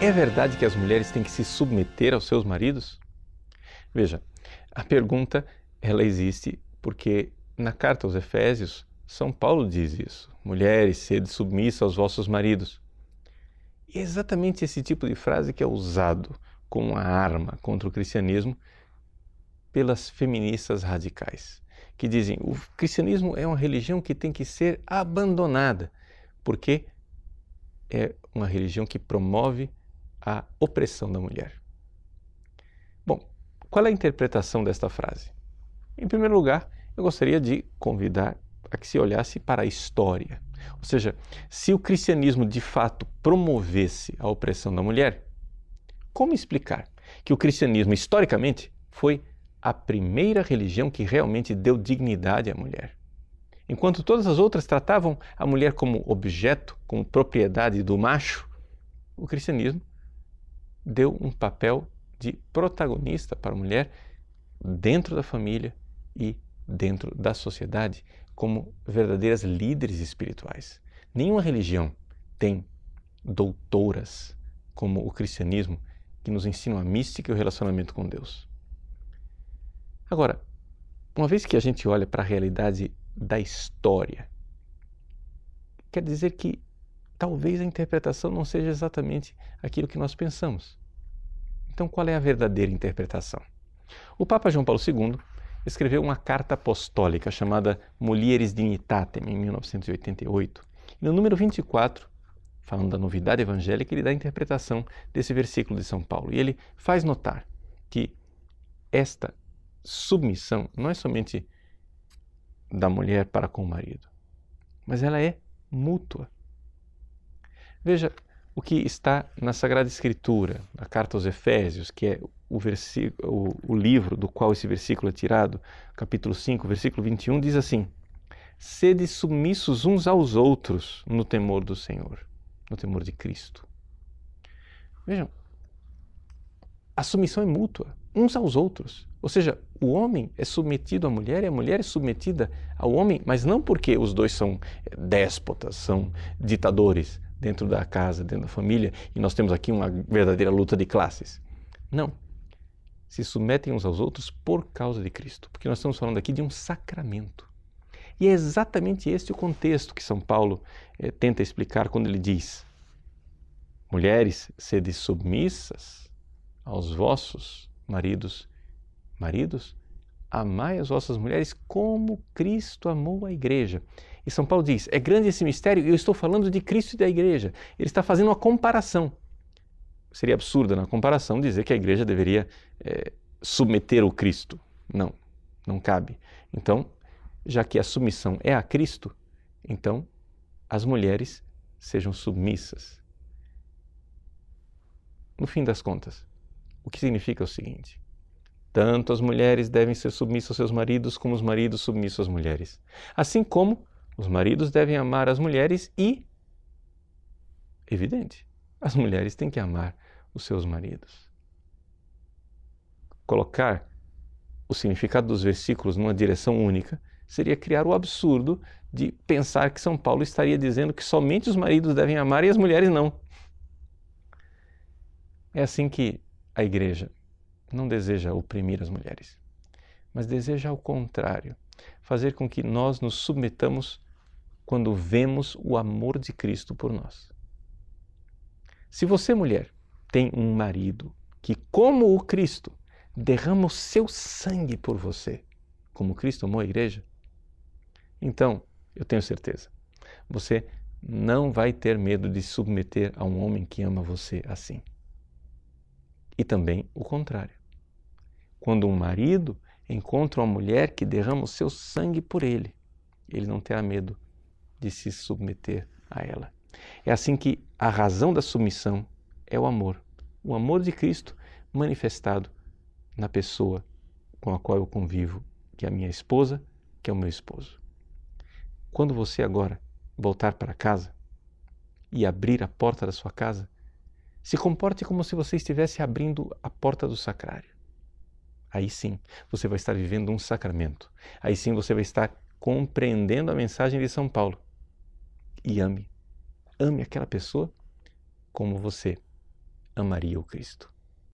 é verdade que as mulheres têm que se submeter aos seus maridos? Veja, a pergunta ela existe porque na carta aos Efésios, São Paulo diz isso: mulheres, sede submissa aos vossos maridos. E é exatamente esse tipo de frase que é usado como uma arma contra o cristianismo pelas feministas radicais, que dizem o cristianismo é uma religião que tem que ser abandonada, porque é uma religião que promove a opressão da mulher. Bom, qual é a interpretação desta frase? Em primeiro lugar, eu gostaria de convidar a que se olhasse para a história. Ou seja, se o cristianismo de fato promovesse a opressão da mulher, como explicar que o cristianismo, historicamente, foi a primeira religião que realmente deu dignidade à mulher? Enquanto todas as outras tratavam a mulher como objeto, como propriedade do macho, o cristianismo deu um papel de protagonista para a mulher dentro da família e dentro da sociedade como verdadeiras líderes espirituais. Nenhuma religião tem doutoras como o cristianismo que nos ensinam a mística e o relacionamento com Deus. Agora, uma vez que a gente olha para a realidade da história, quer dizer que talvez a interpretação não seja exatamente aquilo que nós pensamos. Então, qual é a verdadeira interpretação? O Papa João Paulo II escreveu uma carta apostólica chamada Mulieres Dignitatem, em 1988. E no número 24, falando da novidade evangélica, ele dá a interpretação desse versículo de São Paulo. E ele faz notar que esta submissão não é somente da mulher para com o marido, mas ela é mútua. Veja o que está na Sagrada Escritura, na carta aos Efésios, que é o, o, o livro do qual esse versículo é tirado, capítulo 5, versículo 21, diz assim: Sede submissos uns aos outros no temor do Senhor, no temor de Cristo. Vejam, a submissão é mútua, uns aos outros. Ou seja, o homem é submetido à mulher e a mulher é submetida ao homem, mas não porque os dois são déspotas, são ditadores dentro da casa, dentro da família, e nós temos aqui uma verdadeira luta de classes. Não. Se submetem uns aos outros por causa de Cristo, porque nós estamos falando aqui de um sacramento. E é exatamente este o contexto que São Paulo eh, tenta explicar quando ele diz: Mulheres, sede submissas aos vossos maridos. Maridos, amai as vossas mulheres como Cristo amou a igreja. E São Paulo diz: é grande esse mistério e eu estou falando de Cristo e da igreja. Ele está fazendo uma comparação. Seria absurdo na comparação dizer que a igreja deveria é, submeter o Cristo. Não, não cabe. Então, já que a submissão é a Cristo, então as mulheres sejam submissas. No fim das contas, o que significa o seguinte: tanto as mulheres devem ser submissas aos seus maridos, como os maridos submissos às mulheres. Assim como os maridos devem amar as mulheres e, evidente, as mulheres têm que amar os seus maridos. Colocar o significado dos versículos numa direção única seria criar o absurdo de pensar que São Paulo estaria dizendo que somente os maridos devem amar e as mulheres não. É assim que a igreja não deseja oprimir as mulheres, mas deseja ao contrário, fazer com que nós nos submetamos quando vemos o amor de Cristo por nós. Se você, mulher, tem um marido que, como o Cristo, derrama o seu sangue por você, como Cristo amou a igreja, então eu tenho certeza, você não vai ter medo de submeter a um homem que ama você assim. E também o contrário. Quando um marido encontra uma mulher que derrama o seu sangue por ele, ele não terá medo de se submeter a ela. É assim que a razão da submissão é o amor. O amor de Cristo manifestado na pessoa com a qual eu convivo, que é a minha esposa, que é o meu esposo. Quando você agora voltar para casa e abrir a porta da sua casa, se comporte como se você estivesse abrindo a porta do sacrário. Aí sim, você vai estar vivendo um sacramento. Aí sim, você vai estar compreendendo a mensagem de São Paulo. E ame. Ame aquela pessoa como você amaria o Cristo.